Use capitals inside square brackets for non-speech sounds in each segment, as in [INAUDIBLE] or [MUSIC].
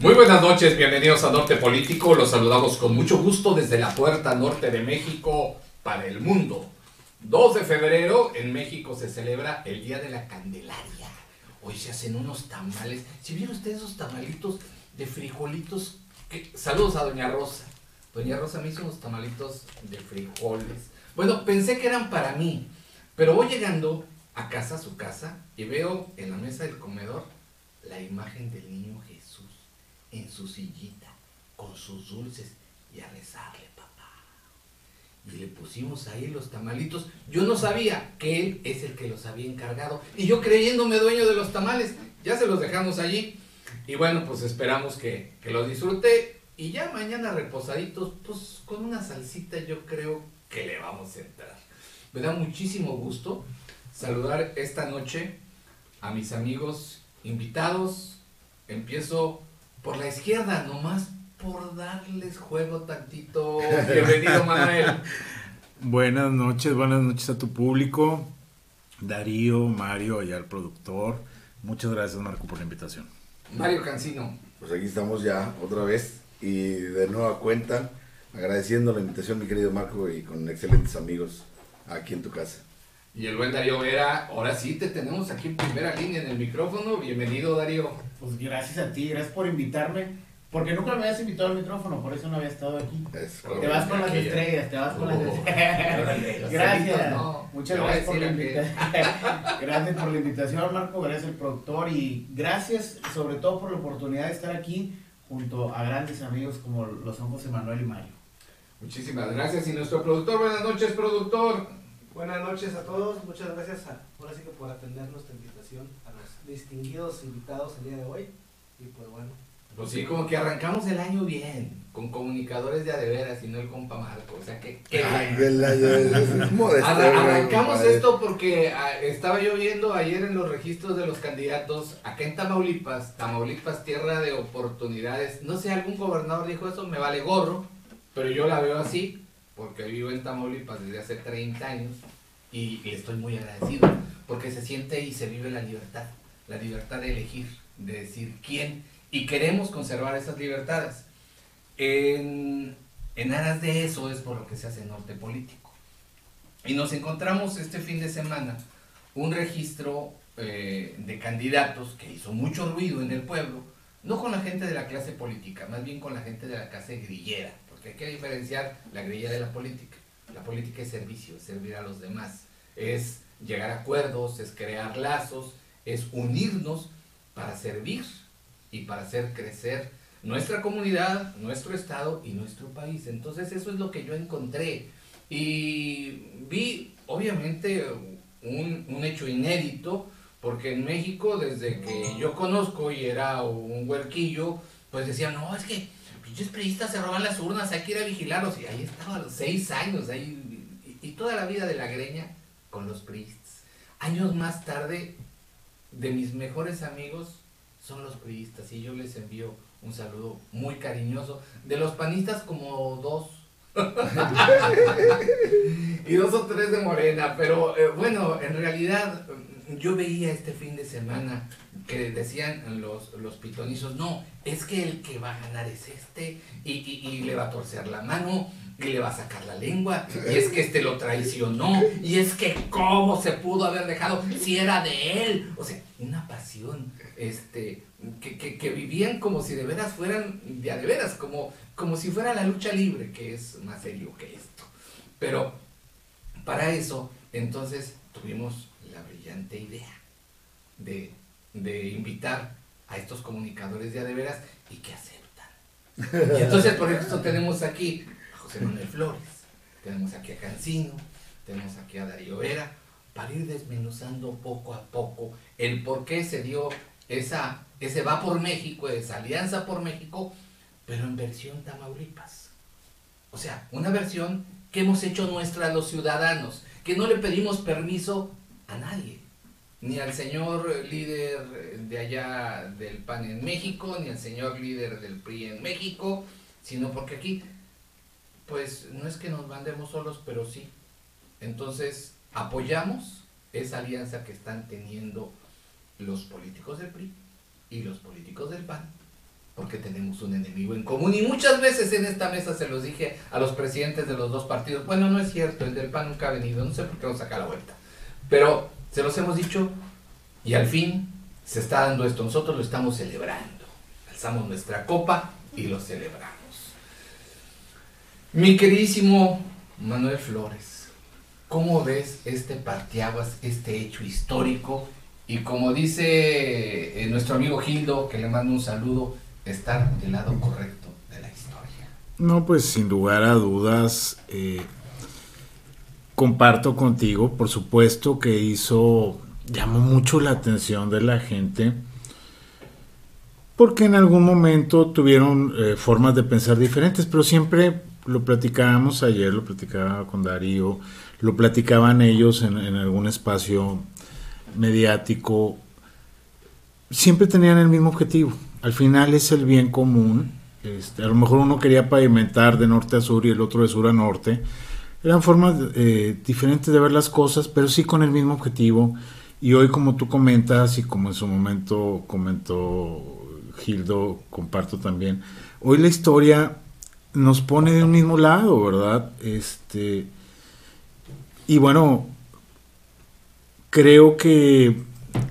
Muy buenas noches, bienvenidos a Norte Político. Los saludamos con mucho gusto desde la puerta norte de México para el mundo. 2 de febrero en México se celebra el Día de la Candelaria. Hoy se hacen unos tamales. Si vieron ustedes esos tamalitos de frijolitos, saludos a Doña Rosa. Doña Rosa me hizo unos tamalitos de frijoles. Bueno, pensé que eran para mí, pero voy llegando a casa, a su casa, y veo en la mesa del comedor la imagen del niño Jesús en su sillita, con sus dulces, y a rezarle, papá. Y le pusimos ahí los tamalitos. Yo no sabía que él es el que los había encargado. Y yo creyéndome dueño de los tamales, ya se los dejamos allí. Y bueno, pues esperamos que, que los disfrute. Y ya mañana reposaditos, pues con una salsita yo creo que le vamos a entrar. Me da muchísimo gusto saludar esta noche a mis amigos invitados. Empiezo por la izquierda, nomás por darles juego tantito. Bienvenido, Manuel. [LAUGHS] Buenas noches, buenas noches a tu público, Darío, Mario, allá el productor. Muchas gracias, Marco, por la invitación. Mario Cancino. Pues aquí estamos ya otra vez y de nueva cuenta, agradeciendo la invitación, mi querido Marco, y con excelentes amigos aquí en tu casa. Y el buen Darío Vera, ahora sí te tenemos aquí en primera línea en el micrófono. Bienvenido, Darío. Pues gracias a ti, gracias por invitarme. Porque nunca me habías invitado al micrófono, por eso no había estado aquí. Es Te vas con las estrellas, te vas con las Oh, estrellas. los [LAUGHS] Gracias. no. Muchas gracias por la invitación. [LAUGHS] gracias por la invitación, Marco. Gracias al productor y gracias sobre todo por la oportunidad de estar aquí junto a grandes amigos como lo son José Manuel y Mario. Muchísimas gracias. Y nuestro productor, buenas noches, productor. Buenas noches a todos, muchas gracias a, ahora sí que por atender nuestra invitación a los distinguidos invitados el día de hoy. Y pues bueno, Pues sí, como que arrancamos el año bien, con comunicadores de adeveras y no el compa Marco. O sea, que qué Ay, de la- de- modesto, Arra- güey, arrancamos esto porque ah, estaba yo viendo ayer en los registros de los candidatos, acá en Tamaulipas, Tamaulipas, tierra de oportunidades. No sé, algún gobernador dijo eso, me vale gorro, pero yo la veo así, porque vivo en Tamaulipas desde hace 30 años y, estoy muy agradecido, porque se siente y se vive la libertad, la libertad de elegir, de decir quién, y queremos conservar esas libertades. En, en aras de eso es por lo que se hace Norte Político. Y nos encontramos este fin de semana un registro eh, de candidatos que hizo mucho ruido en el pueblo, no con la gente de la clase política, más bien con la gente de la clase grillera, porque hay que diferenciar la grilla de la política. La política es servicio, es servir a los demás, es llegar a acuerdos, es crear lazos, es unirnos para servir y para hacer crecer nuestra comunidad, nuestro estado y nuestro país. Entonces eso es lo que yo encontré. Y vi, obviamente, un, hecho inédito, porque en México, desde que yo conozco y era un huerquillo, pues decían, no, es que pinches priistas se roban las urnas, hay que ir a vigilarlos. Y ahí estaba, los seis años, ahí, y, toda la vida de la greña con los priistas. Años más tarde, de mis mejores amigos son los priistas, y yo les envío un saludo muy cariñoso. De los panistas, como dos. [LAUGHS] y dos o tres de Morena, pero eh, bueno, en realidad yo veía este fin de semana que decían los, los pitonizos, no, es que el que va a ganar es este, y, y- le va a torcer la mano, y le va a sacar la lengua, y es que este lo traicionó, y es que cómo se pudo haber dejado si era de él. O sea, una pasión, este, que, que- que vivían como si de veras fueran de a de veras, como, como si fuera la lucha libre, que es más serio que esto. Pero para eso, entonces tuvimos idea de, de invitar a estos comunicadores de a de veras y que aceptan. Y entonces por eso tenemos aquí a José Manuel Flores, tenemos aquí a Cancino, tenemos aquí a Darío Vera, para ir desmenuzando poco a poco el por qué se dio esa, ese va por México, esa alianza por México, pero en versión Tamaulipas. O sea, una versión que hemos hecho nuestra los ciudadanos, que no le pedimos permiso a nadie, ni al señor líder de allá del PAN en México, ni al señor líder del PRI en México, sino porque aquí, pues no es que nos mandemos solos, pero sí. Entonces, apoyamos esa alianza que están teniendo los políticos del PRI y los políticos del PAN, porque tenemos un enemigo en común. Y muchas veces en esta mesa se los dije a los presidentes de los dos partidos. Bueno, no es cierto, el del PAN nunca ha venido, no sé por qué nos saca la vuelta. Pero se los hemos dicho y al fin se está dando esto. Nosotros lo estamos celebrando. Alzamos nuestra copa y lo celebramos. Mi queridísimo Manuel Flores, ¿cómo ves este parteaguas, este hecho histórico? Y como dice eh, nuestro amigo Gildo, que le mando un saludo, estar del lado correcto de la historia. No, pues sin lugar a dudas, eh, comparto contigo, por supuesto que hizo, llamó mucho la atención de la gente, porque en algún momento tuvieron eh, formas de pensar diferentes, pero siempre lo platicábamos ayer, lo platicaba con Darío, lo platicaban ellos en, algún espacio mediático, siempre tenían el mismo objetivo, al final es el bien común. Este, a lo mejor uno quería pavimentar de norte a sur y el otro de sur a norte. Eran formas eh, diferentes de ver las cosas, pero sí con el mismo objetivo. Y hoy, como tú comentas y como en su momento comentó Gildo, comparto también, hoy la historia nos pone de un mismo lado, ¿verdad? Este, y bueno, creo que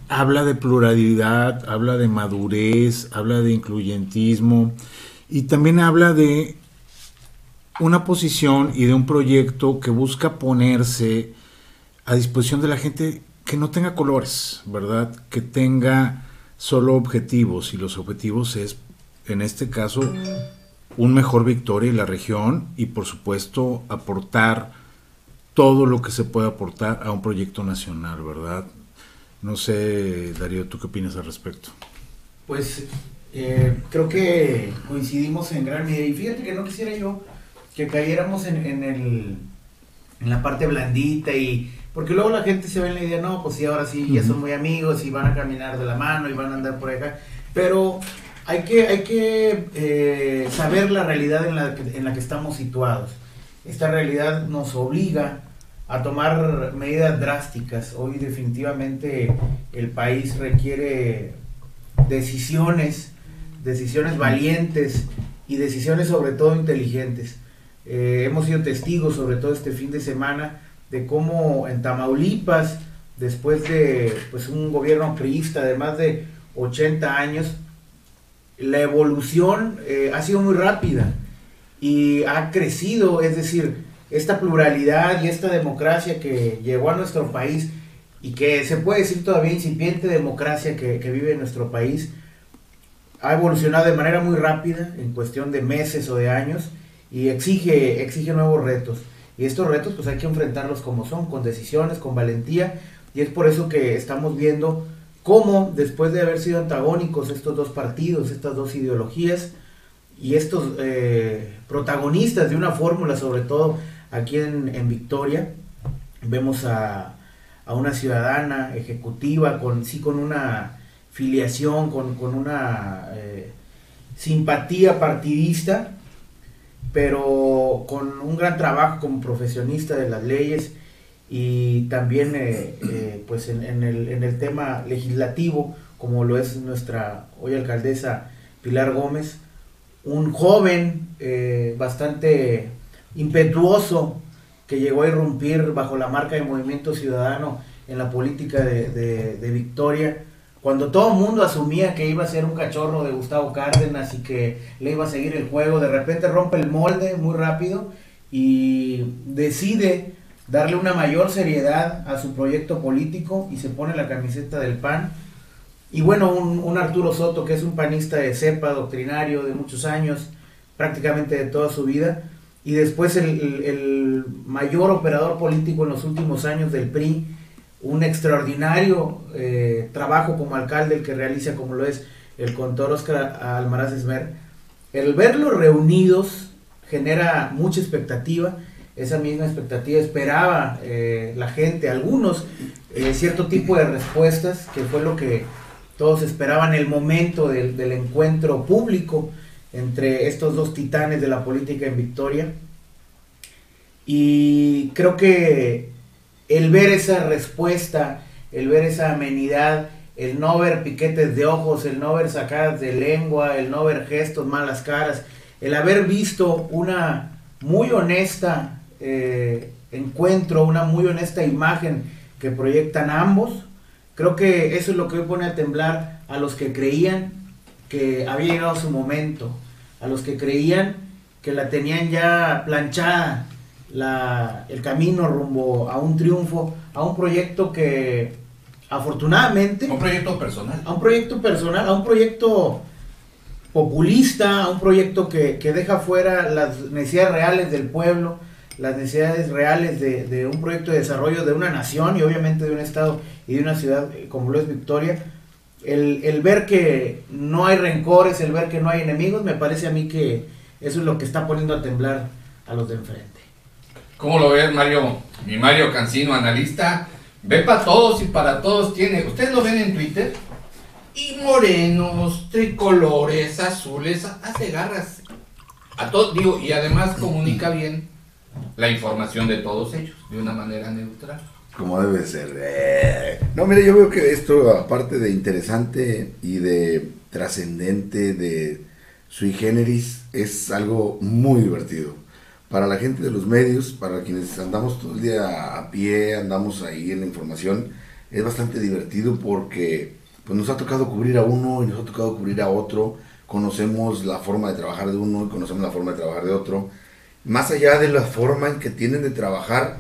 habla de pluralidad, habla de madurez, habla de incluyentismo y también habla de una posición y de un proyecto que busca ponerse a disposición de la gente que no tenga colores, ¿verdad? Que tenga solo objetivos y los objetivos es, en este caso, un mejor Victoria en la región y por supuesto aportar todo lo que se puede aportar a un proyecto nacional, ¿verdad? No sé, Darío, ¿tú qué opinas al respecto? Pues eh, creo que coincidimos en gran medida. Y fíjate que no quisiera yo que cayéramos en, en, el, en la parte blandita y... Porque luego la gente se ve en la idea, no, pues sí, ahora sí, ya son muy amigos y van a caminar de la mano y van a andar por acá. Pero hay que, hay que eh, saber la realidad en la, que, en la que estamos situados. Esta realidad nos obliga a tomar medidas drásticas. Hoy definitivamente el país requiere decisiones, decisiones valientes y decisiones sobre todo inteligentes. Eh, hemos sido testigos sobre todo este fin de semana de cómo en Tamaulipas, después de pues, un gobierno priista de más de 80 años, la evolución eh, ha sido muy rápida y ha crecido, es decir, esta pluralidad y esta democracia que llegó a nuestro país y que se puede decir todavía incipiente democracia que, que vive en nuestro país, ha evolucionado de manera muy rápida, en cuestión de meses o de años, y exige, exige nuevos retos. Y estos retos pues hay que enfrentarlos como son, con decisiones, con valentía, y es por eso que estamos viendo cómo después de haber sido antagónicos estos dos partidos, estas dos ideologías, y estos eh, protagonistas de una fórmula sobre todo aquí en, en Victoria, vemos a, a, una ciudadana ejecutiva con sí con una filiación, con, con una eh, simpatía partidista, pero con un gran trabajo como profesionista de las leyes y también eh, eh, pues en, el, en, el, tema legislativo, como lo es nuestra hoy alcaldesa Pilar Gómez, un joven eh, bastante impetuoso que llegó a irrumpir bajo la marca de Movimiento Ciudadano en la política de, de Victoria, cuando todo el mundo asumía que iba a ser un cachorro de Gustavo Cárdenas y que le iba a seguir el juego, de repente rompe el molde muy rápido y decide darle una mayor seriedad a su proyecto político y se pone la camiseta del PAN. Y bueno, un, un Arturo Soto, que es un panista de cepa, doctrinario de muchos años, prácticamente de toda su vida, y después el, el, mayor operador político en los últimos años del PRI, un extraordinario eh, trabajo como alcalde el que realiza como lo es el contor Oscar Almaraz Esmer. El verlos reunidos genera mucha expectativa, esa misma expectativa esperaba eh, la gente, algunos, eh, cierto tipo de respuestas, que fue lo que todos esperaban el momento del, del encuentro público entre estos dos titanes de la política en Victoria. Y creo que el ver esa respuesta, el ver esa amenidad, el no ver piquetes de ojos, el no ver sacadas de lengua, el no ver gestos, malas caras, el haber visto una muy honesta eh, encuentro, una muy honesta imagen que proyectan ambos, creo que eso es lo que hoy pone a temblar a los que creían que había llegado su momento, a los que creían que la tenían ya planchada la, el camino rumbo a un triunfo, a un proyecto que afortunadamente... Un proyecto personal. A un proyecto personal, a un proyecto populista, a un proyecto que, que deja fuera las necesidades reales del pueblo, las necesidades reales de, de, un proyecto de desarrollo de una nación y obviamente de un estado y de una ciudad como lo es Victoria. El, el ver que no hay rencores, el ver que no hay enemigos, me parece a mí que eso es lo que está poniendo a temblar a los de enfrente. ¿Cómo lo ves, Mario? Mi Mario Cancino, analista, ve para todos y para todos tiene. ¿Ustedes lo ven en Twitter? Y morenos, tricolores, azules, hace garras. A todos, digo, y además comunica [LAUGHS] bien la información de todos ellos, de una manera neutral. Como debe ser. Eh. No, mire, yo veo que esto, aparte de interesante y de trascendente, de sui generis, es algo muy divertido. Para la gente de los medios, para quienes andamos todo el día a pie, andamos ahí en la información, es bastante divertido porque pues, nos ha tocado cubrir a uno y nos ha tocado cubrir a otro. Conocemos la forma de trabajar de uno y conocemos la forma de trabajar de otro más allá de la forma en que tienen de trabajar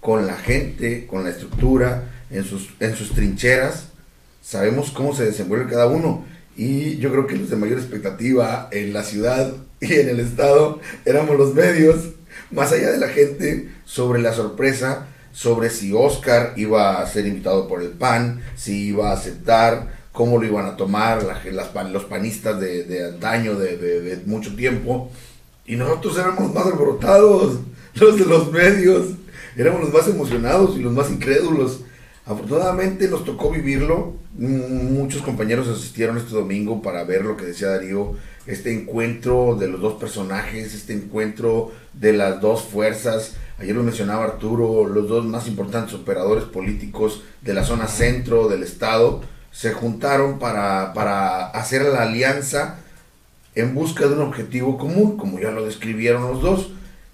con la gente, con la estructura, en sus, en sus trincheras, sabemos cómo se desenvuelve cada uno. Y yo creo que los de mayor expectativa en la ciudad y en el estado éramos los medios, más allá de la gente, sobre la sorpresa, sobre si Oscar iba a ser invitado por el PAN, si iba a aceptar, cómo lo iban a tomar las, los panistas de, antaño, de mucho tiempo. Y nosotros éramos más alborotados, [LAUGHS] los de los medios, éramos los más emocionados y los más incrédulos. Afortunadamente nos tocó vivirlo. Muchos compañeros asistieron este domingo para ver lo que decía Darío, este encuentro de los dos personajes, este encuentro de las dos fuerzas. Ayer lo mencionaba Arturo, los dos más importantes operadores políticos de la zona centro del estado se juntaron para, para hacer la alianza en busca de un objetivo común, como ya lo describieron los dos.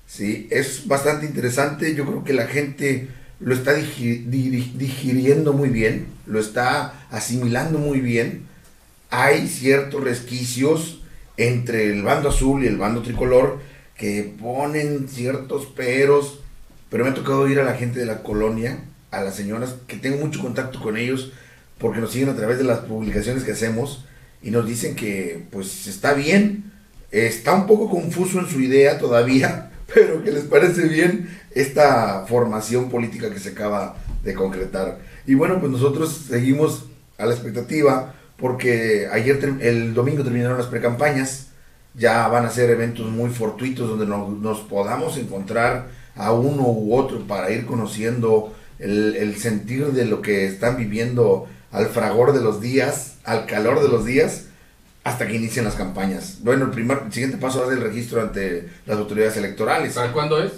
¿sí? Es bastante interesante, yo creo que la gente lo está digiriendo muy bien, lo está asimilando muy bien. Hay ciertos resquicios entre el bando azul y el bando tricolor que ponen ciertos peros, pero me ha tocado ir a la gente de la colonia, a las señoras, que tengo mucho contacto con ellos, porque nos siguen a través de las publicaciones que hacemos, y nos dicen que pues está bien, está un poco confuso en su idea todavía, [LAUGHS] pero que les parece bien esta formación política que se acaba de concretar. Y bueno, pues nosotros seguimos a la expectativa porque ayer, el domingo terminaron las precampañas, ya van a ser eventos muy fortuitos donde nos, podamos encontrar a uno u otro para ir conociendo el, el sentir de lo que están viviendo al fragor de los días, al calor de los días, hasta que inicien las campañas. Bueno, el, primer, siguiente paso es el registro ante las autoridades electorales. ¿Para cuándo es?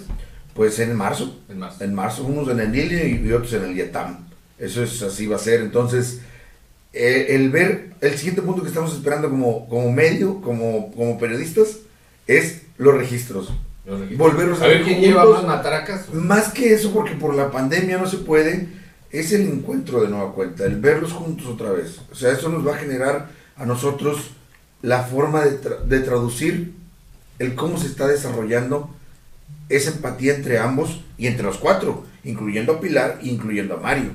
Pues en marzo. En marzo. En marzo, unos en el NIL y otros en el IETAM. Eso es así va a ser. Entonces, eh, el ver, el siguiente punto que estamos esperando como, como medio, como, como periodistas, es los registros. Los registros. Volverlos a, ver quién lleva más matracas. Más que eso, porque por la pandemia no se puede es el encuentro de nueva cuenta, el verlos juntos otra vez. O sea, eso nos va a generar a nosotros la forma de, de traducir el cómo se está desarrollando esa empatía entre ambos y entre los cuatro, incluyendo a Pilar e incluyendo a Mario.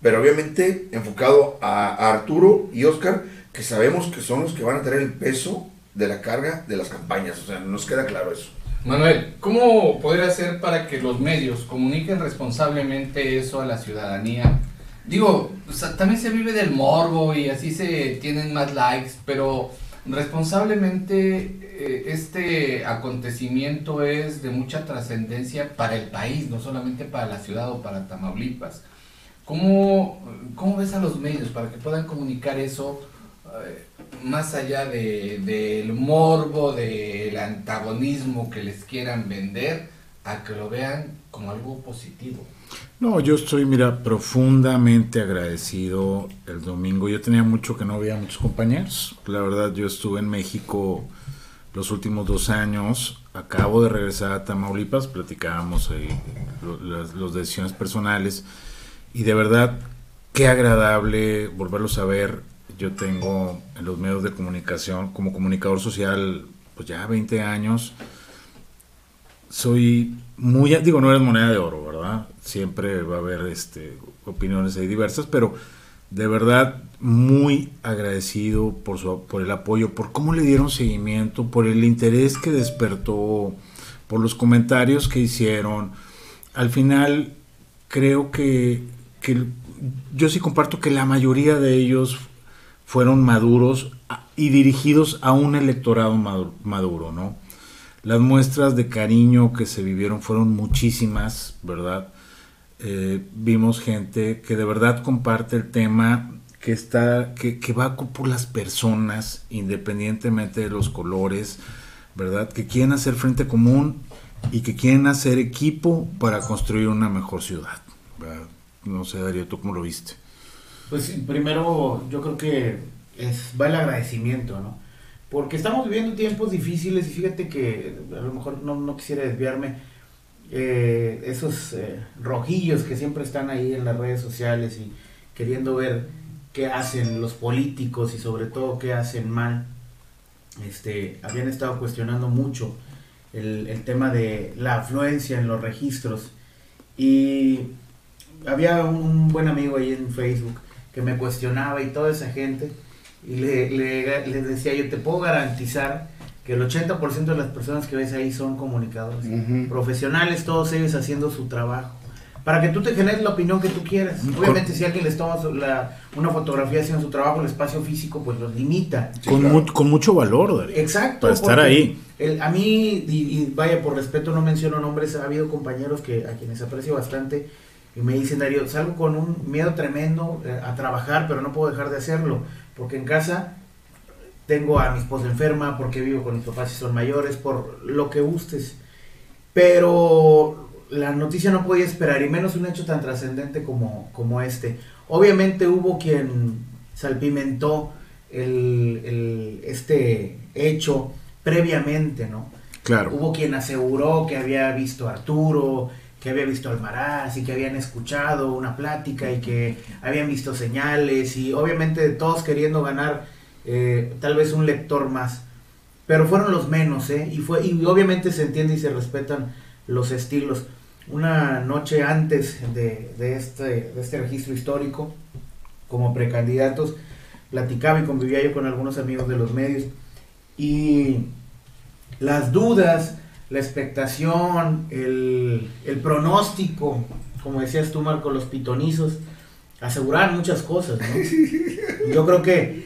Pero obviamente enfocado a, a Arturo y Oscar, que sabemos que son los que van a tener el peso de la carga de las campañas. O sea, nos queda claro eso. Manuel, ¿cómo podría hacer para que los medios comuniquen responsablemente eso a la ciudadanía? Digo, o sea, también se vive del morbo y así se tienen más likes, pero responsablemente este acontecimiento es de mucha trascendencia para el país, no solamente para la ciudad o para Tamaulipas. ¿Cómo, cómo ves a los medios para que puedan comunicar eso? Eh, más allá de, del morbo, del antagonismo que les quieran vender, a que lo vean como algo positivo. No, yo estoy, mira, profundamente agradecido el domingo. Yo tenía mucho que no veía a muchos compañeros. La verdad, yo estuve en México los últimos dos años. Acabo de regresar a Tamaulipas, platicábamos ahí las, las decisiones personales. Y de verdad, qué agradable volverlos a ver. Yo tengo en los medios de comunicación, como comunicador social, pues ya 20 años soy muy, digo, no eres moneda de oro, ¿verdad? Siempre va a haber este, opiniones ahí diversas, pero de verdad muy agradecido por, su, por el apoyo, por cómo le dieron seguimiento, por el interés que despertó, por los comentarios que hicieron. Al final, creo que, que yo sí comparto que la mayoría de ellos fueron maduros y dirigidos a un electorado madu- maduro, ¿no? Las muestras de cariño que se vivieron fueron muchísimas, ¿verdad? Eh, vimos gente que de verdad comparte el tema, que está, que, que va por las personas, independientemente de los colores, ¿verdad? Que quieren hacer frente común y que quieren hacer equipo para construir una mejor ciudad. No sé, Darío, ¿tú cómo lo viste? Pues primero yo creo que es, va el agradecimiento, ¿no? Porque estamos viviendo tiempos difíciles y fíjate que a lo mejor no, no quisiera desviarme, eh, esos eh, rojillos que siempre están ahí en las redes sociales y queriendo ver qué hacen los políticos y sobre todo qué hacen mal, este, habían estado cuestionando mucho el, el tema de la afluencia en los registros. Y había un, buen amigo ahí en Facebook que me cuestionaba y toda esa gente y le, le, le decía yo te puedo garantizar que el 80% de las personas que ves ahí son comunicadores profesionales, todos ellos haciendo su trabajo. Para que tú te generes la opinión que tú quieras. Obviamente, si alguien les toma su- la- una fotografía haciendo su trabajo, el espacio físico, pues los limita. Con, claro. mu- con mucho valor, Darío. Exacto. Para estar ahí. el- a mí, y, y vaya, por respeto no menciono nombres, ha habido compañeros que a quienes aprecio bastante y me dicen, Darío, salgo con un miedo tremendo eh, a trabajar, pero no puedo dejar de hacerlo, porque en casa tengo a mi esposa enferma, porque vivo con mis papás y son mayores, por lo que gustes. Pero la noticia no podía esperar, y menos un hecho tan trascendente como, como este. Obviamente hubo quien salpimentó el, el- este hecho previamente, ¿no? Claro. Hubo quien aseguró que había visto a Arturo, que había visto al Maraz y que habían escuchado una plática y que habían visto señales y obviamente todos queriendo ganar eh, tal vez un lector más. Pero fueron los menos, ¿eh? Y, fue, y obviamente se entiende y se respetan los estilos. Una noche antes de, de este, de este registro histórico, como precandidatos, platicaba y convivía yo con algunos amigos de los medios y las dudas, la expectación, el, el pronóstico, como decías tú, Marco, los pitonizos, aseguraban muchas cosas, ¿no? [LAUGHS] Yo creo que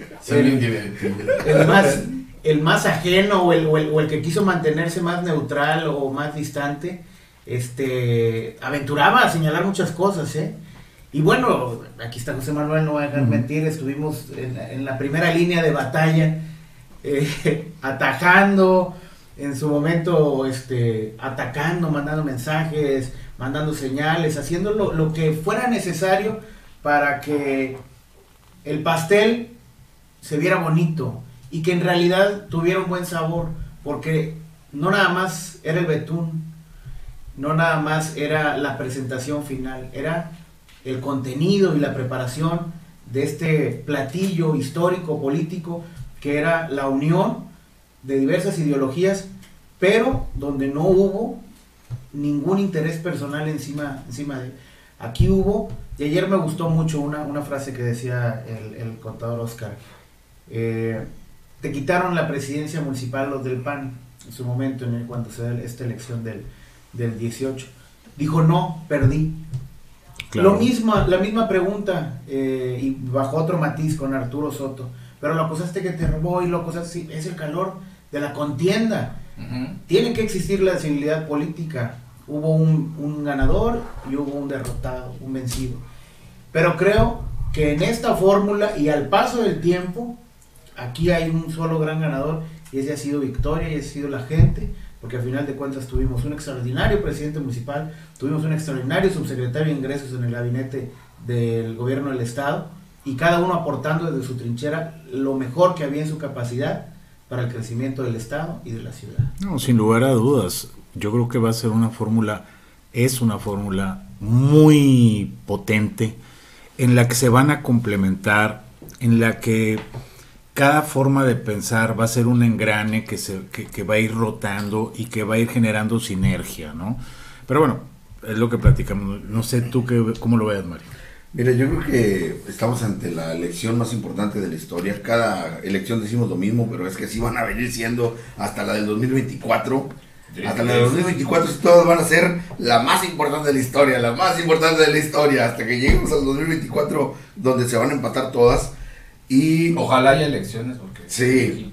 El, más, el más ajeno o el, o, el, o el que quiso mantenerse más neutral o más distante, este, aventuraba a señalar muchas cosas, ¿eh? Y bueno, aquí está José Manuel, no voy a dejar mentir, estuvimos en, la- en la primera línea de batalla, eh, [LAUGHS] atajando, en su momento este, atacando, mandando mensajes, mandando señales, haciendo lo, lo que fuera necesario para que el pastel se viera bonito y que en realidad tuviera un buen sabor, porque no nada más era el betún, no nada más era la presentación final, era el contenido y la preparación de este platillo histórico, político, que era la unión de diversas ideologías, pero donde no hubo ningún interés personal encima, encima de Aquí hubo, y ayer me gustó mucho una, una frase que decía el, el contador Oscar, eh, te quitaron la presidencia municipal los del PAN en su momento, en el, cuando se da esta elección del, del 18. Dijo, no, perdí. Claro. Lo mismo, la misma pregunta, eh, y bajo otro matiz con Arturo Soto. Pero lo acusaste que te robó y lo acusaste, es el calor de la contienda. Ujú. Tiene que existir la civilidad política. Hubo un, un ganador y hubo un derrotado, un vencido. Pero creo que en esta fórmula y al paso del tiempo, aquí hay un solo gran ganador y ese ha sido Victoria y ha sido la gente porque al final de cuentas tuvimos un extraordinario presidente municipal, tuvimos un extraordinario subsecretario de ingresos en el gabinete del gobierno del estado y cada uno aportando desde su trinchera lo mejor que había en su capacidad para el crecimiento del estado y de la ciudad. No, sin lugar a dudas, yo creo que va a ser una fórmula, es una fórmula muy potente en la que se van a complementar, en la que cada forma de pensar va a ser un engrane que, se, que, va a ir rotando y que va a ir generando sinergia, ¿no? Pero bueno, es lo que platicamos. No sé tú qué, cómo lo veas, Mario. Mira, yo creo que estamos ante la elección más importante de la historia. Cada elección decimos lo mismo, pero es que así van a venir siendo hasta la del 2024. hasta la del 2024 todas van a ser la más importante de la historia, la más importante de la historia, hasta que lleguemos al 2024 donde se van a empatar todas. Y Ojalá haya elecciones porque... Sí.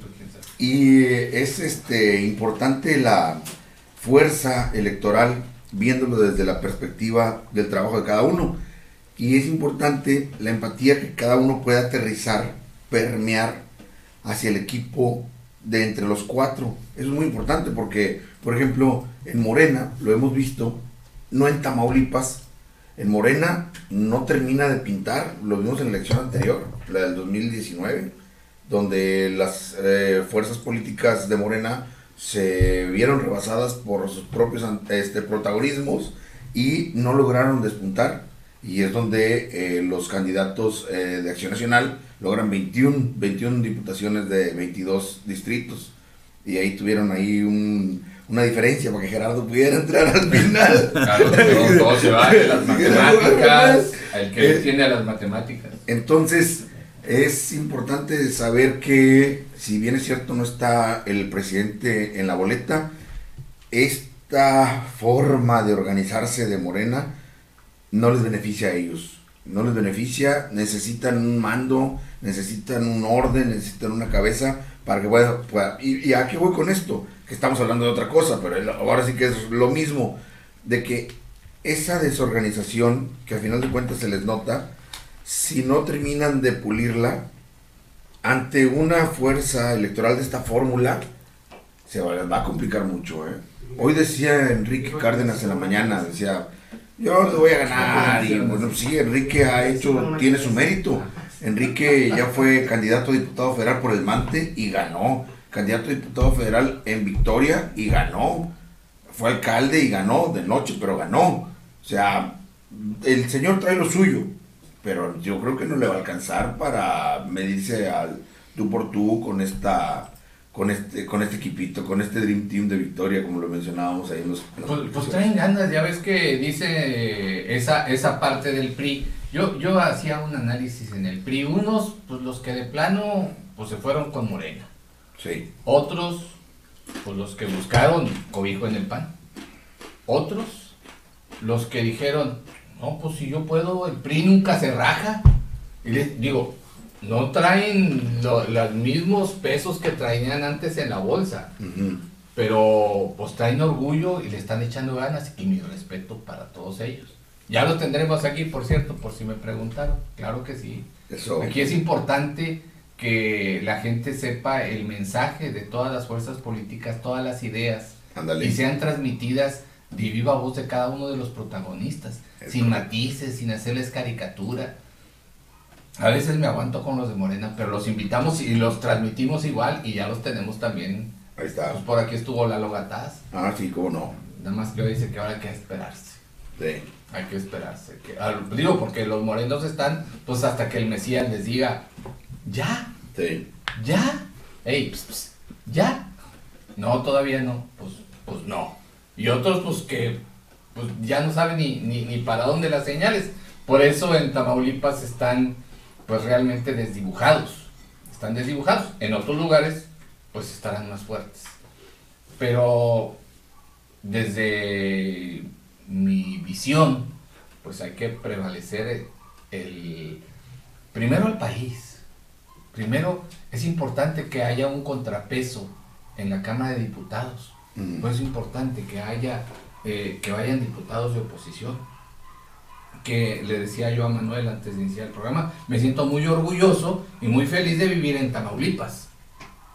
Y es este importante la fuerza electoral viéndolo desde la perspectiva del trabajo de cada uno. Y es importante la empatía que cada uno pueda aterrizar, permear hacia el equipo de entre los cuatro. Eso es muy importante porque, por ejemplo, en Morena, lo hemos visto, no en Tamaulipas, en Morena no termina de pintar, lo vimos en la elección anterior, la del 2019, donde las eh, fuerzas políticas de Morena se vieron rebasadas por sus propios este, protagonismos y no lograron despuntar. Y es donde eh, los candidatos eh, de Acción Nacional logran 21, 21 diputaciones de 22 distritos. Y ahí tuvieron ahí un, una diferencia para que Gerardo pudiera entrar al [LAUGHS] final. Claro, todo, se va las [LAUGHS] matemáticas, el que tiene a las matemáticas. Entonces, es importante saber que, si bien es cierto, no está el presidente en la boleta, esta forma de organizarse de Morena no les beneficia a ellos. No les beneficia, necesitan un mando, necesitan un orden, necesitan una cabeza para que pueda... y, y, a qué voy con esto? Que estamos hablando de otra cosa, pero ahora sí que es lo mismo, de que esa desorganización, que al final de cuentas se les nota, si no terminan de pulirla, ante una fuerza electoral de esta fórmula, se va, a complicar mucho. ¿eh? Hoy decía Enrique Cárdenas en la mañana, decía, yo te voy a ganar. Y bueno, sí, Enrique ha hecho, tiene su mérito. Enrique ya fue candidato a diputado federal por el Mante y ganó. Candidato a diputado federal en Victoria y ganó. Fue alcalde y ganó de noche, pero ganó. O sea, el señor trae lo suyo pero yo creo que no le va a alcanzar para medirse al tú por tú con esta con este con este equipito, con este Dream Team de Victoria, como lo mencionábamos ahí en los... pues, pues, traen ganas, ya ves que dice esa, esa parte del PRI. Yo, yo hacía un análisis en el PRI. Unos, pues los que de plano, pues se fueron con Morena. Sí. Otros, pues los que buscaron cobijo en el PAN. Otros, los que dijeron, no, pues si yo puedo, el PRI nunca se raja. Y les digo, no traen los mismos pesos que traían antes en la bolsa. Pero pues traen orgullo y le están echando ganas y mi respeto para todos ellos. Ya lo tendremos aquí, por cierto, por si me preguntaron. Claro que sí. Aquí es importante que la gente sepa el mensaje de todas las fuerzas políticas, todas las ideas, y sean transmitidas de viva voz de cada uno de los protagonistas, sin matices, sin hacerles caricatura. A veces me aguanto con los de Morena, pero los invitamos y los transmitimos igual y ya los tenemos también. Ahí está. Pues por aquí estuvo Lalo Gataz. Ah, sí, cómo no. Nada más que hoy dice que ahora hay que esperarse. Sí. Hay que esperarse. Que, digo, porque los morenos están, pues hasta que el Mesías les diga, ya. Sí. Ya. Ey, ya. No, todavía no. Pues, pues no. Y otros pues que pues, ya no saben ni, ni, para dónde las señales. Por eso en Tamaulipas están pues realmente desdibujados. Están desdibujados. En otros lugares pues estarán más fuertes. Pero desde mi visión, pues hay que prevalecer el, primero el país. Primero es importante que haya un contrapeso en la Cámara de Diputados pues es importante que haya, eh, que vayan diputados de oposición. Que le decía yo a Manuel antes de iniciar el programa, me siento muy orgulloso y muy feliz de vivir en Tamaulipas,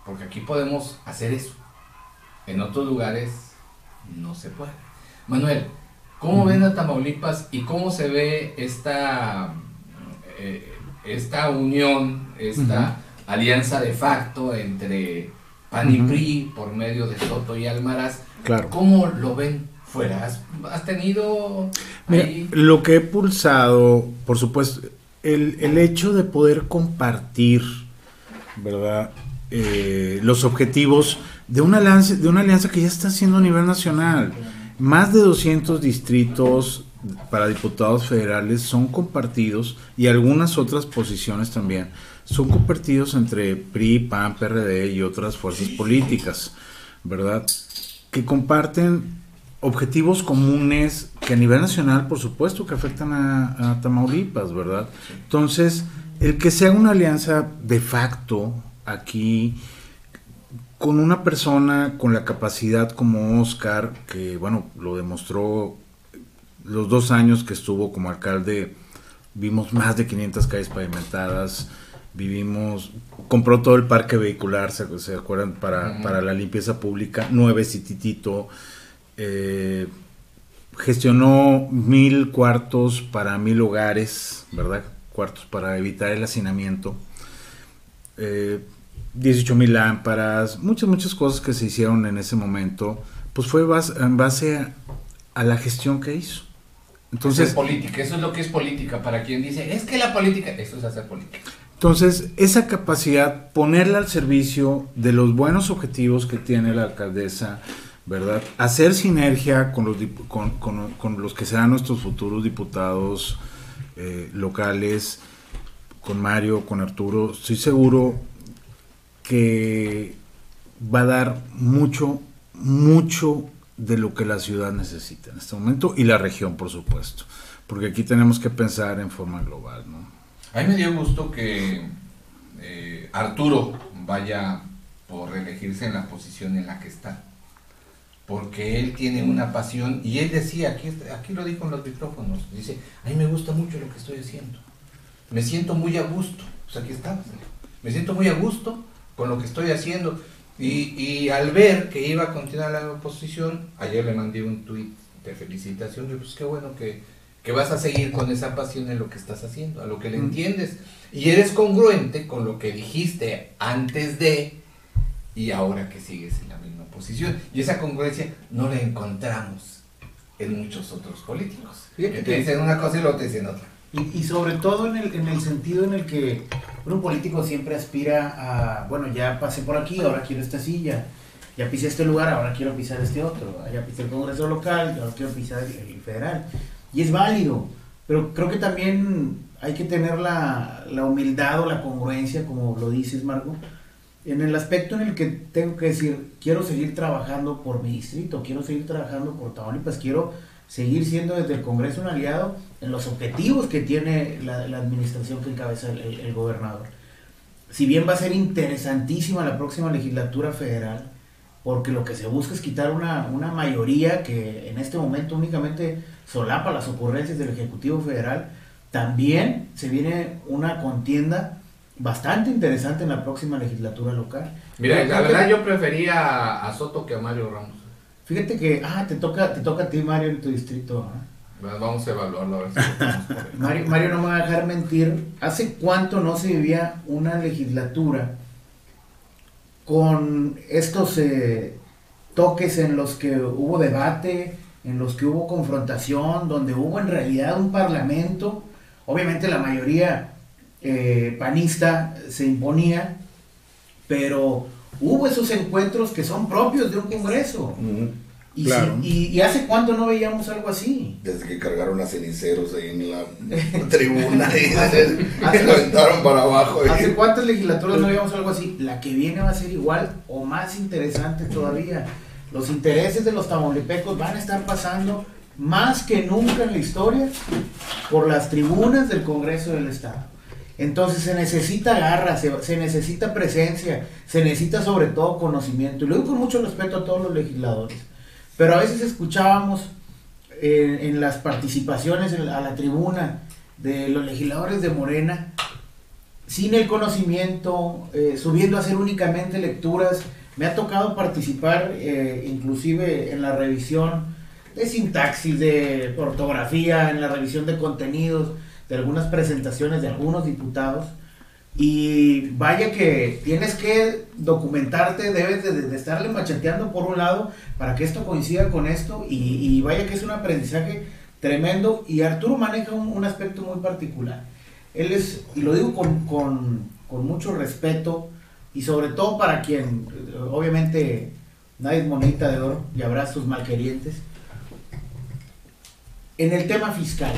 porque aquí podemos hacer eso. en otros lugares no se puede. Manuel, ¿cómo ven a Tamaulipas y cómo se ve esta, eh, esta unión, esta alianza de facto entre PAN y. PRI por medio de Soto y Almaraz? Claro. ¿Cómo lo ven fuera? ¿Has, has tenido Mira, ahí? lo que he pulsado, por supuesto, el, el hecho de poder compartir, ¿verdad? Eh, los objetivos de una, alianza, de una alianza que ya está haciendo a nivel nacional. Más de 200 distritos para diputados federales son compartidos y algunas otras posiciones también son compartidos entre PRI, PAN, PRD y otras fuerzas políticas, ¿verdad? Que comparten objetivos comunes que a nivel nacional, por supuesto, que afectan a, a Tamaulipas, ¿verdad? Entonces, el que sea una alianza de facto aquí con una persona con la capacidad como Oscar, que bueno, lo demostró los dos años que estuvo como alcalde, vimos más de 500 calles pavimentadas, vivimos, compró todo el parque vehicular, ¿se, se acuerdan? Para, para la limpieza pública, nueve cititito, eh, gestionó mil cuartos para mil hogares, ¿verdad? Cuartos para evitar el hacinamiento. Eh, 18 mil lámparas, muchas, muchas cosas que se hicieron en ese momento, pues fue en base a, a la gestión que hizo. Entonces, Entonces, política, eso es lo que es política. Para quien dice, es que la política, eso es hacer política. Entonces, esa capacidad, ponerla al servicio de los buenos objetivos que tiene la alcaldesa, ¿verdad? Hacer sinergia con los, con los que serán nuestros futuros diputados eh, locales, con Mario, con Arturo, estoy seguro que va a dar mucho, mucho de lo que la ciudad necesita en este momento y la región, por supuesto, porque aquí tenemos que pensar en forma global, ¿no? A mí me dio gusto que eh, Arturo vaya por reelegirse en la posición en la que está. Porque él tiene una pasión y él decía, aquí, aquí lo dijo en los micrófonos, dice, a mí me gusta mucho lo que estoy haciendo. Me siento muy a gusto. Pues aquí está. Me siento muy a gusto con lo que estoy haciendo. Y, y al ver que iba a continuar la oposición, ayer le mandé un tuit de felicitación. Y pues qué bueno que, que vas a seguir con esa pasión en lo que estás haciendo, a lo que le Mm. entiendes. Y eres congruente con lo que dijiste antes de y ahora que sigues en la misma posición. Y esa congruencia no la encontramos en muchos otros políticos. Que te dicen una cosa y luego te dicen otra. Y, y sobre todo en el, en el sentido en el que un político siempre aspira a, bueno, ya pasé por aquí, ahora quiero esta silla, ya pisé este lugar, ahora quiero pisar este otro, ya pisé el Congreso local, ahora quiero pisar el, el federal. Y es válido, pero creo que también hay que tener la, la humildad o la congruencia, como lo dices, Marco, en el aspecto en el que tengo que decir, quiero seguir trabajando por mi distrito, quiero seguir trabajando por Tamaulipas, quiero seguir siendo desde el Congreso un aliado en los objetivos que tiene la, la administración que encabeza el, el- el gobernador. Si bien va a ser interesantísima la próxima legislatura federal, porque lo que se busca es quitar una, una mayoría que en este momento únicamente solapa las ocurrencias del Ejecutivo Federal, también se viene una contienda bastante interesante en la próxima legislatura local. Mira, la que- verdad yo prefería a- Soto que a Mario Ramos. Fíjate que, ah, te toca, te toca a ti, Mario, en tu distrito. ¿ah? Vamos a evaluarlo a ver si. Mario, Mario no me va a dejar mentir. ¿Hace cuánto no se vivía una legislatura con estos eh, toques en los que hubo debate, en los que hubo confrontación, donde hubo en realidad un parlamento? Obviamente la mayoría eh, panista se imponía, pero hubo esos encuentros que son propios de un congreso. Y, Claro. si- y- y hace cuánto no veíamos algo así? Desde que cargaron a ceniceros ahí en la [LAUGHS] tribuna y se lo [LAUGHS] aventaron para abajo. y- ¿Hace cuántas legislaturas no veíamos algo así? La que viene va a ser igual o más interesante todavía. Los intereses de los tamaulipecos van a estar pasando más que nunca en la historia por las tribunas del Congreso del Estado. Entonces se necesita garra, se, se necesita presencia, se necesita sobre todo conocimiento. Y lo digo con mucho respeto a todos los legisladores. Pero a veces escuchábamos eh, en las participaciones a la tribuna de los legisladores de Morena sin el conocimiento, eh, subiendo a hacer únicamente lecturas Me ha tocado participar eh, inclusive en la revisión de sintaxis, de ortografía, en la revisión de contenidos, de algunas presentaciones de algunos diputados. Y vaya que tienes que documentarte, debes de, estarle macheteando por un lado para que esto coincida con esto y, vaya que es un aprendizaje tremendo y Arturo maneja un, aspecto muy particular. Él es, y lo digo con, con, con mucho respeto y sobre todo para quien, obviamente, nadie es monedita de oro y habrá sus malquerientes, en el tema fiscal.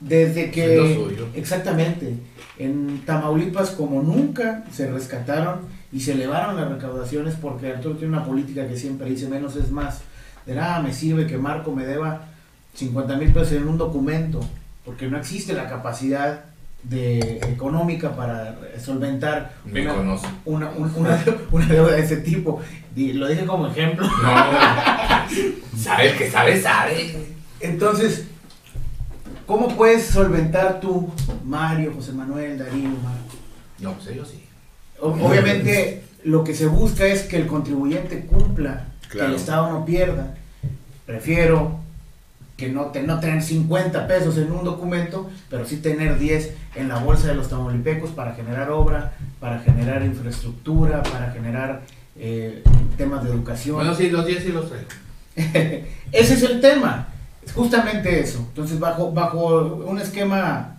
Desde que... Exactamente. En Tamaulipas como nunca se rescataron y se elevaron las recaudaciones porque Arturo tiene una política que siempre dice menos es más. De nada me sirve que Marco me deba 50 mil pesos en un documento porque no existe la capacidad de económica para solventar una, [LAUGHS] una, deuda de ese tipo. Lo dije como ejemplo. No, sabes [LAUGHS] que sabe, sabe. Entonces, ¿cómo puedes solventar tú, Mario, José Manuel, Darío, Marco? No, pues ellos sí. Obviamente, lo que se busca es que el contribuyente cumpla, que el Estado no pierda. Prefiero que no, no tener 50 pesos en un documento, pero sí tener 10 en la bolsa de los tamaulipecos para generar obra, para generar infraestructura, para generar eh, temas de educación. Bueno, sí, los 10 sí los traigo. [LAUGHS] Ese es el tema. Es justamente eso. Entonces, bajo, bajo un esquema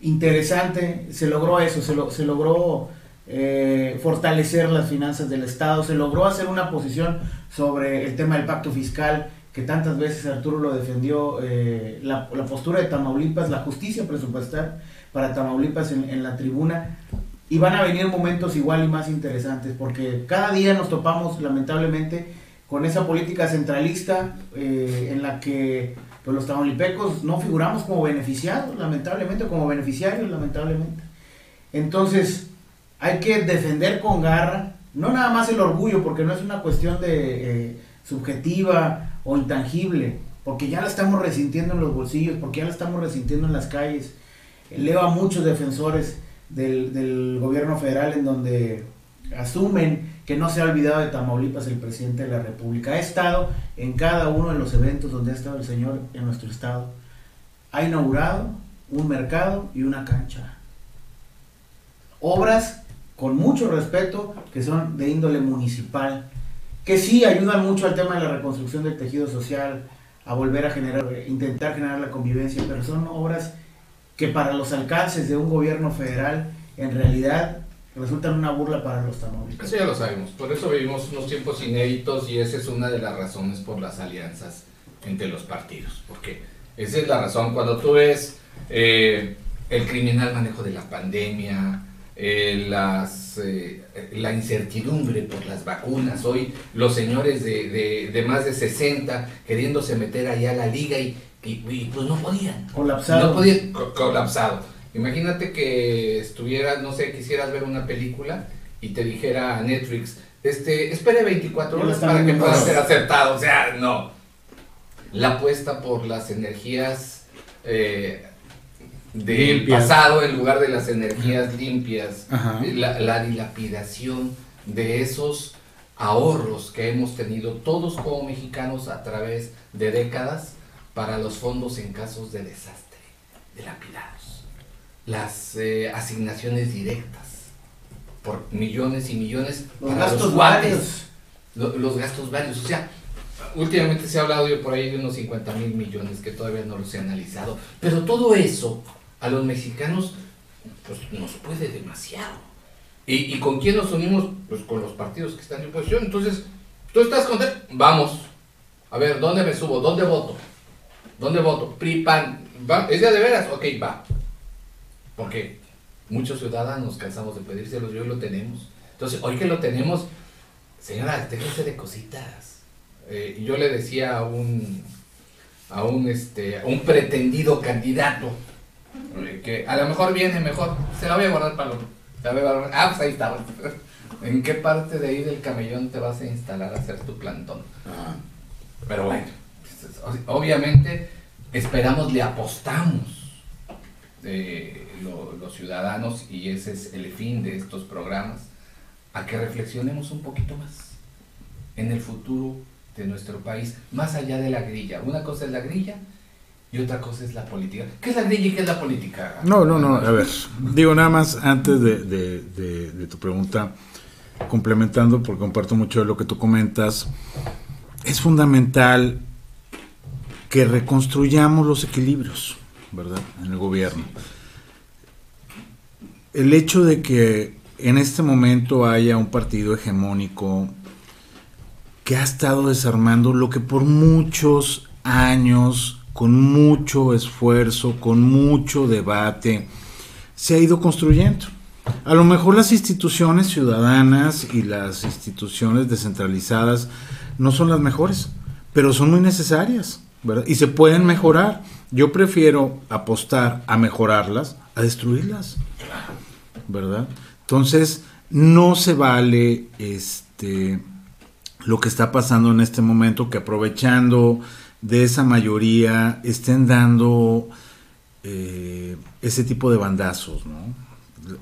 interesante, se logró eso, se, se logró eh, fortalecer las finanzas del Estado, se logró hacer una posición sobre el tema del pacto fiscal, que tantas veces Arturo lo defendió, eh, la, postura de Tamaulipas, la justicia presupuestal para Tamaulipas en, la tribuna. Y van a venir momentos igual y más interesantes, porque cada día nos topamos lamentablemente con esa política centralista eh, en la que pues, los tamaulipecos no figuramos como beneficiados, lamentablemente, como beneficiarios, lamentablemente. Entonces, hay que defender con garra, no nada más el orgullo, porque no es una cuestión de eh, subjetiva o intangible, porque ya la estamos resintiendo en los bolsillos, porque ya la estamos resintiendo en las calles. Leo a muchos defensores del, del gobierno federal en donde asumen que no se ha olvidado de Tamaulipas el presidente de la República. Ha estado en cada uno de los eventos donde ha estado el señor en nuestro estado. Ha inaugurado un mercado y una cancha. Obras con mucho respeto que son de índole municipal, que sí ayudan mucho al tema de la reconstrucción del tejido social, a volver a generar, intentar generar la convivencia, pero son obras que para los alcances de un gobierno federal en realidad resultan una burla para los tamaulipecos. Eso ya lo sabemos, por eso vivimos unos tiempos inéditos y esa es una de las razones por las alianzas entre los partidos, porque esa es la razón, cuando tú ves eh, el criminal manejo de la pandemia, eh, las, eh, la incertidumbre por las vacunas, hoy los señores de, de, más de 60 queriéndose meter allá a la liga y, y, pues no podían. Colapsado. No podían, colapsado Imagínate que estuvieras, no sé, quisieras ver una película y te dijera Netflix, este, espere 24 horas para que pueda ser acertado. O sea, no. La apuesta por las energías eh, del pasado en lugar de las energías limpias, la, la dilapidación de esos ahorros que hemos tenido todos como mexicanos a través de décadas para los fondos en casos de desastre, dilapidados las eh, asignaciones directas por millones y millones los gastos varios. Los gastos varios o sea últimamente se ha hablado por ahí de unos 50 mil millones que todavía no los he analizado pero todo eso a los mexicanos pues nos puede demasiado. Y, y con quién nos unimos pues con los partidos que están en oposición. Entonces tú estás contento vamos. A ver dónde me subo dónde voto dónde voto PRI PAN es de veras ok va porque muchos ciudadanos cansamos de pedírselos y hoy lo tenemos. Entonces, hoy que lo tenemos, señora, déjese de cositas. Eh, yo le decía a un, a un, este, un pretendido candidato, eh, que a lo mejor viene mejor, se la voy a guardar para lo... Ah, pues ahí está. [LAUGHS] ¿En qué parte de ahí del camellón te vas a instalar a hacer tu plantón? Ah. Pero bueno, obviamente esperamos, le apostamos. Eh, los ciudadanos, y ese es el fin de estos programas, a que reflexionemos un poquito más en el futuro de nuestro país, más allá de la grilla. Una cosa es la grilla y otra cosa es la política. ¿Qué es la grilla y qué es la política? No, no, no, a ver, digo nada más antes de, tu pregunta, complementando, porque comparto mucho de lo que tú comentas, es fundamental que reconstruyamos los equilibrios, ¿verdad? En el gobierno. El hecho de que en este momento haya un partido hegemónico que ha estado desarmando lo que por muchos años, con mucho esfuerzo, con mucho debate, se ha ido construyendo. A lo mejor las instituciones ciudadanas y las instituciones descentralizadas no son las mejores, pero son muy necesarias. Y se pueden mejorar. Yo prefiero apostar a mejorarlas, a destruirlas, ¿verdad? Entonces, no se vale este lo que está pasando en este momento, que aprovechando de esa mayoría estén dando eh, ese tipo de bandazos, ¿no?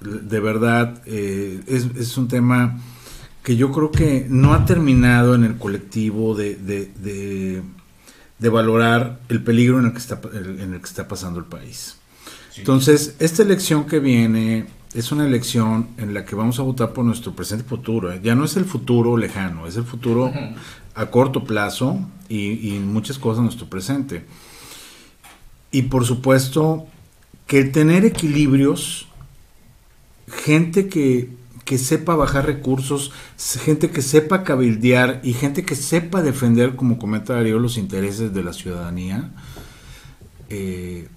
De verdad, eh, es, es un tema que yo creo que no ha terminado en el colectivo de, de- de- de valorar el peligro en el, que está, en el que está pasando el país. Entonces, esta elección que viene es una elección en la que vamos a votar por nuestro presente y futuro. ¿eh? Ya no es el futuro lejano, es el futuro a corto plazo y, y muchas cosas en nuestro presente. Y por supuesto, que el tener equilibrios, gente que, que sepa bajar recursos, gente que sepa cabildear y gente que sepa defender, como comenta Darío, los intereses de la ciudadanía, eh,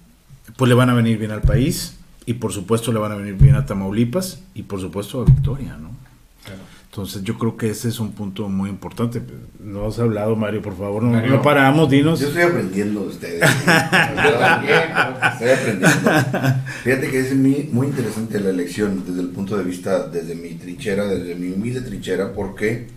pues le van a venir bien al país y por supuesto le van a venir bien a Tamaulipas y por supuesto a Victoria, ¿no? Entonces yo creo que ese es un punto muy importante. No has hablado, Mario, por favor, no, Mario. no paramos, dinos. Yo estoy aprendiendo de ustedes. [LAUGHS] Yo también, pero- Estoy aprendiendo. Fíjate que es muy, muy interesante la elección desde el punto de vista, desde mi trinchera, desde mi humilde trinchera, porque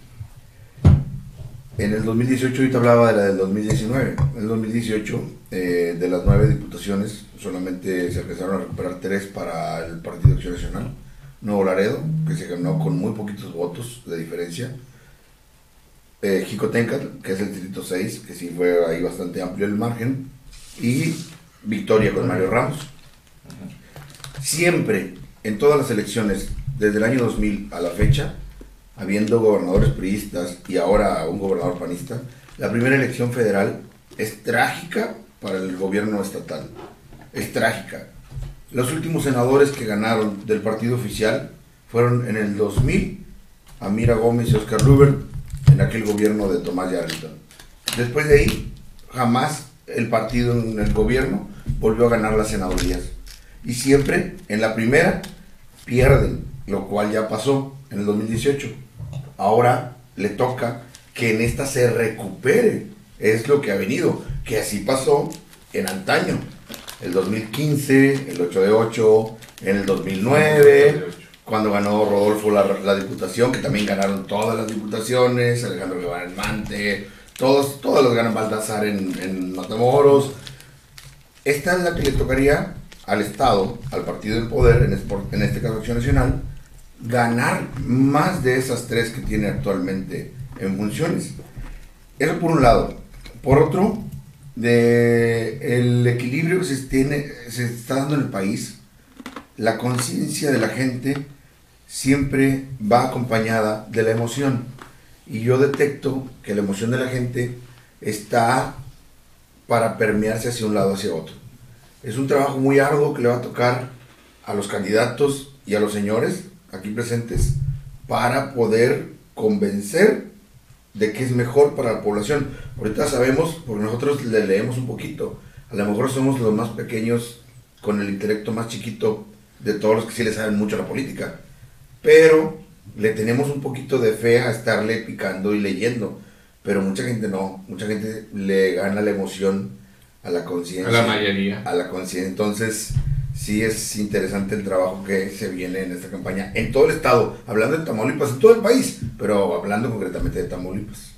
en el 2018, ahorita hablaba de la del 2019, en el 2018 eh, de las nueve diputaciones solamente se alcanzaron a recuperar tres para el Partido Acción Nacional. Nuevo Laredo, que se ganó con muy poquitos votos de diferencia. Eh, Jicotencal, que es el distrito 6, que sí fue ahí bastante amplio el margen. Y Victoria con Mario Ramos. Siempre, en todas las elecciones, desde el año 2000 a la fecha, habiendo gobernadores priistas y ahora un gobernador panista, la primera elección federal es trágica para el gobierno estatal. Es trágica. Los últimos senadores que ganaron del partido oficial fueron en el 2000 Amira Gómez y Oscar Luber en aquel gobierno de Tomás Yarrington. Después de ahí, jamás el partido en el gobierno volvió a ganar las senadurías. Y siempre en la primera pierden, lo cual ya pasó en el 2018. Ahora le toca que en esta se recupere. Es lo que ha venido, que así pasó en antaño. El 2015, el 8 de 8, en el 2009, cuando ganó Rodolfo la, la diputación, que también ganaron todas las diputaciones, Alejandro Guevara en Mante, todos, todas las ganan Baltasar en, en Matamoros. Esta es la que le tocaría al Estado, al partido del poder, en, en este caso Acción Nacional, ganar más de esas tres que tiene actualmente en funciones. Eso por un lado. Por otro, de el equilibrio que se, tiene, se está dando en el país, la conciencia de la gente siempre va acompañada de la emoción. Y yo detecto que la emoción de la gente está para permearse hacia un lado hacia otro. Es un trabajo muy arduo que le va a tocar a los candidatos y a los señores aquí presentes para poder convencer de que es mejor para la población. Ahorita sabemos, porque nosotros le leemos un poquito, a lo mejor somos los más pequeños con el intelecto más chiquito de todos los que sí le saben mucho a la política, pero le tenemos un poquito de fe a estarle picando y leyendo, pero mucha gente no, mucha gente le gana la emoción a la conciencia. A la mayoría. A la conciencia. Entonces, sí es interesante el trabajo que se viene en esta campaña en todo el estado, hablando de Tamaulipas, en todo el país, pero hablando concretamente de Tamaulipas.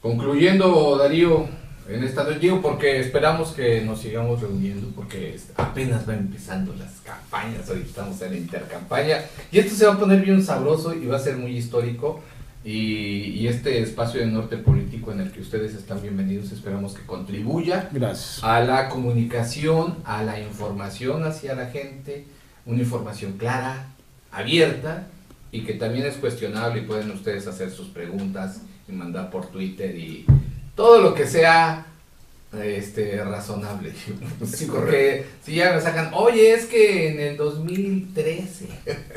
Concluyendo, Darío, En esta digo porque esperamos que nos sigamos reuniendo porque apenas va empezando las campañas, hoy estamos en la intercampaña y esto se va a poner bien sabroso y va a ser muy histórico y, y este espacio de norte político en el que ustedes están bienvenidos esperamos que contribuya Gracias. a la comunicación, a la información hacia la gente, una información clara, abierta y que también es cuestionable y pueden ustedes hacer sus preguntas y mandar por Twitter y todo lo que sea este razonable. [LAUGHS] Sí, Porque si ya me sacan, oye, es que en el 2013.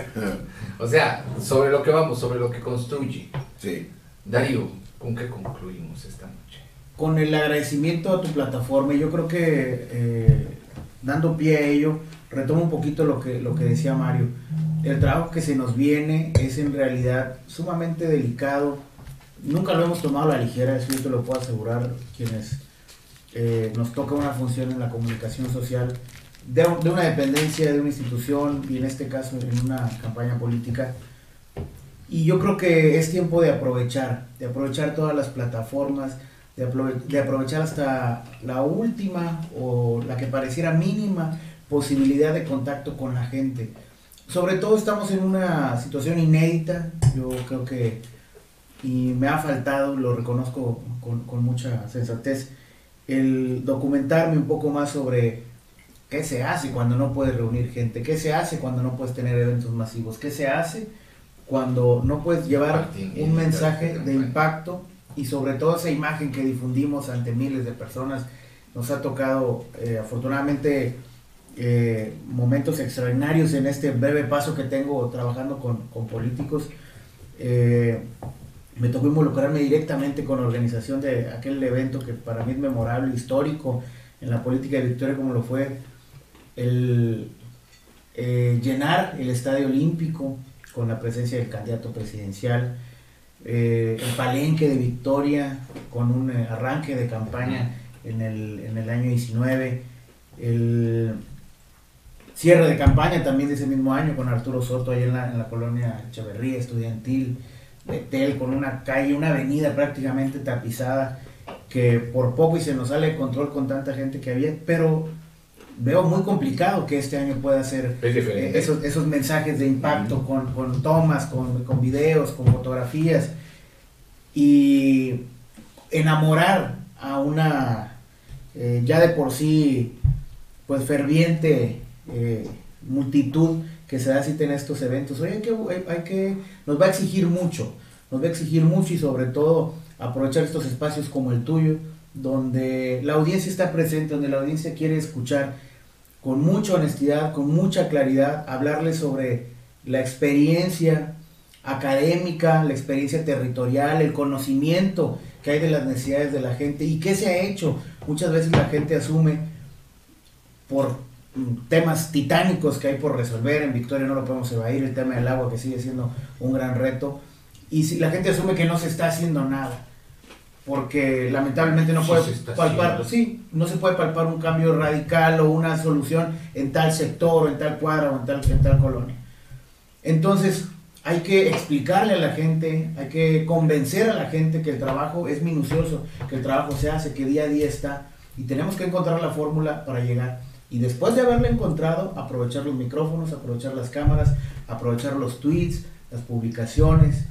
[LAUGHS] o sea, sobre lo que vamos, sobre lo que construye. Sí. Darío, ¿con qué concluimos esta noche? con el agradecimiento a tu plataforma, yo creo que eh, dando pie a ello, retomo un poquito lo que, lo que decía Mario. El trabajo que se nos viene es en realidad sumamente delicado. Nunca lo hemos tomado a la ligera, eso yo te lo puedo asegurar, quienes eh, nos toca una función en la comunicación social de, una dependencia, de una institución, y en este caso en una campaña política. Y yo creo que es tiempo de aprovechar, de aprovechar todas las plataformas, de, aprove- de aprovechar hasta la última o la que pareciera mínima posibilidad de contacto con la gente. Sobre todo estamos en una situación inédita, yo creo que, y me ha faltado, lo reconozco con, con mucha sensatez, el documentarme un poco más sobre qué se hace cuando no puedes reunir gente, qué se hace cuando no puedes tener eventos masivos, qué se hace cuando no puedes llevar un mensaje de impacto y sobre todo esa imagen que difundimos ante miles de personas. Nos ha tocado eh, afortunadamente eh, momentos extraordinarios en este breve paso que tengo trabajando con, con políticos. Eh, me tocó involucrarme directamente con la organización de aquel evento que para mí es memorable, histórico en la política de Victoria, como lo fue el eh, llenar el Estadio Olímpico con la presencia del candidato presidencial, eh, el palenque de Victoria con un eh, arranque de campaña en el, en el año 19, el cierre de campaña también de ese mismo año con Arturo Soto ahí en la, en la colonia Echeverría estudiantil, Betel, con una calle, una avenida prácticamente tapizada, que por poco y se nos sale de control con tanta gente que había, pero veo muy complicado que este año pueda Es diferente. eh, esos, esos mensajes de impacto con, con tomas, con, con videos, con fotografías y enamorar a una eh, ya de por sí pues ferviente eh, multitud que se da en estos eventos. Oye, hay que, hay- que, nos va a exigir mucho, nos va a exigir mucho y sobre todo aprovechar estos espacios como el tuyo, donde la audiencia está presente, donde la audiencia quiere escuchar con mucha honestidad, con mucha claridad, hablarles sobre la experiencia académica, la experiencia territorial, el conocimiento que hay de las necesidades de la gente y qué se ha hecho. Muchas veces la gente asume por temas titánicos que hay por resolver, en Victoria no lo podemos evadir, el tema del agua que sigue siendo un gran reto, y si la gente asume que no se está haciendo nada, porque lamentablemente no Sí puede palpar, sí, no se puede palpar un cambio radical o una solución en tal sector o en tal cuadra o en tal, en tal colonia. Entonces, hay que explicarle a la gente, hay que convencer a la gente que el trabajo es minucioso, que el trabajo se hace, que día a día está, y tenemos que encontrar la fórmula para llegar. Y después de haberla encontrado, aprovechar los micrófonos, aprovechar las cámaras, aprovechar los tweets, las publicaciones,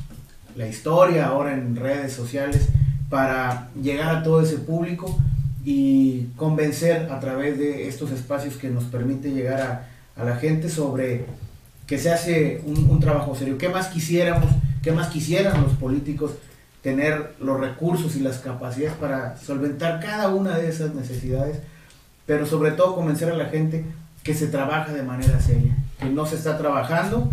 la historia ahora en redes sociales, para llegar a todo ese público y convencer a través de estos espacios que nos permiten llegar a, a la gente sobre que se hace un, un trabajo serio. ¿Qué más quisiéramos? ¿Qué más quisieran los políticos tener los recursos y las capacidades para solventar cada una de esas necesidades? Pero sobre todo convencer a la gente que se trabaja de manera seria, que no se está trabajando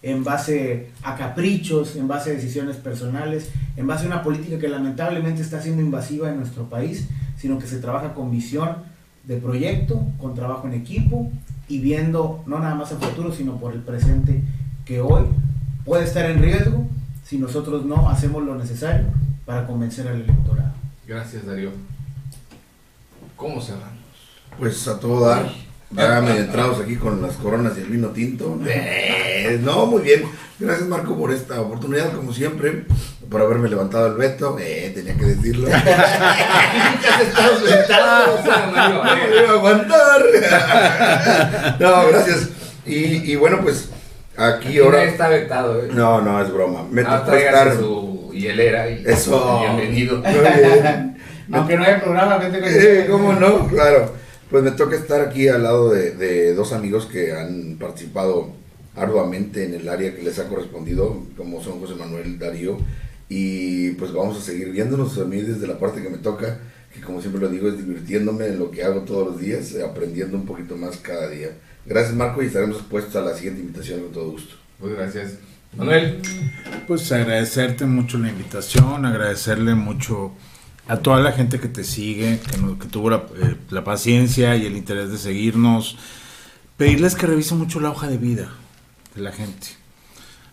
en base a caprichos, en base a decisiones personales, en base a una política que lamentablemente está siendo invasiva en nuestro país, sino que se trabaja con visión de proyecto, con trabajo en equipo y viendo no nada más a futuro, sino por el presente que hoy puede estar en riesgo si nosotros no hacemos lo necesario para convencer al electorado. Gracias, Darío. ¿Cómo cerramos? Pues a todo dar. Ya medio entrados aquí con las coronas y el vino tinto. [LAUGHS] Eh, no, muy bien. Gracias Marco por esta oportunidad, como siempre. por haberme levantado el veto, eh, tenía que decirlo. [LAUGHS] Mario, [LAUGHS] No me iba a aguantar. no, gracias. Y, y bueno, pues aquí Aquí ahora... nadie está vetado, eh. No, no, es broma. Me Ah, tocó estar... su hielera y Eso. bienvenido. Muy bien. Aunque no haya programa, vete con Eh, ¿Cómo no? Claro. Pues me toca estar aquí al lado de, de dos amigos que han participado arduamente en el área que les ha correspondido, como son José Manuel Darío. Y pues vamos a seguir viéndonos a mí desde la parte que me toca, que como siempre lo digo, es divirtiéndome en lo que hago todos los días, aprendiendo un poquito más cada día. Gracias Marco y estaremos expuestos a la siguiente invitación con todo gusto. Pues gracias. Manuel, Pues agradecerte mucho la invitación, agradecerle mucho a toda la gente que te sigue, que, no- que tuvo la, eh, la paciencia y el interés de seguirnos. Pedirles que revisen mucho la hoja de vida de la gente,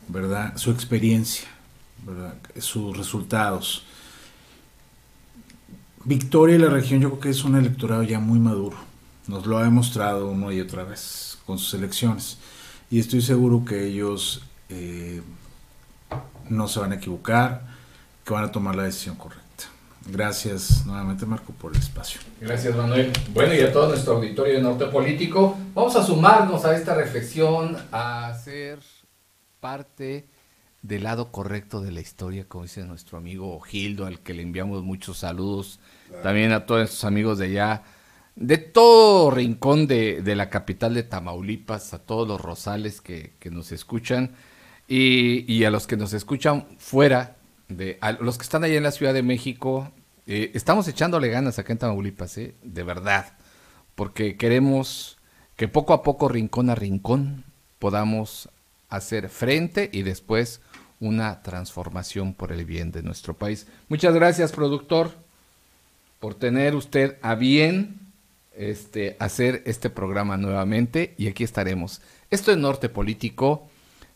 ¿verdad? Su experiencia, ¿verdad? Sus resultados. Victoria y la región yo creo que es un electorado ya muy maduro. Nos lo ha demostrado una y otra vez con sus elecciones. Y estoy seguro que ellos eh, no se van a equivocar, que van a tomar la decisión correcta. Gracias nuevamente Marco por el espacio. gracias Manuel. Bueno, y a todo nuestro auditorio de Norte Político, vamos a sumarnos a esta reflexión, a ser parte del lado correcto de la historia, como dice nuestro amigo Gildo, al que le enviamos muchos saludos, también a todos sus amigos de allá, de todo rincón de, de la capital de Tamaulipas, a todos los rosales que, que nos escuchan y, y a los que nos escuchan fuera, de, a los que están allá en la Ciudad de México, eh, estamos echándole ganas acá en Tamaulipas, eh, de verdad, porque queremos que poco a poco, rincón a rincón, podamos hacer frente y después una transformación por el bien de nuestro país. Muchas gracias, productor, por tener usted a bien este, hacer este programa nuevamente y aquí estaremos. Esto es Norte Político.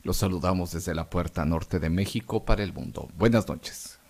Los saludamos desde la puerta norte de México para el mundo. Buenas noches.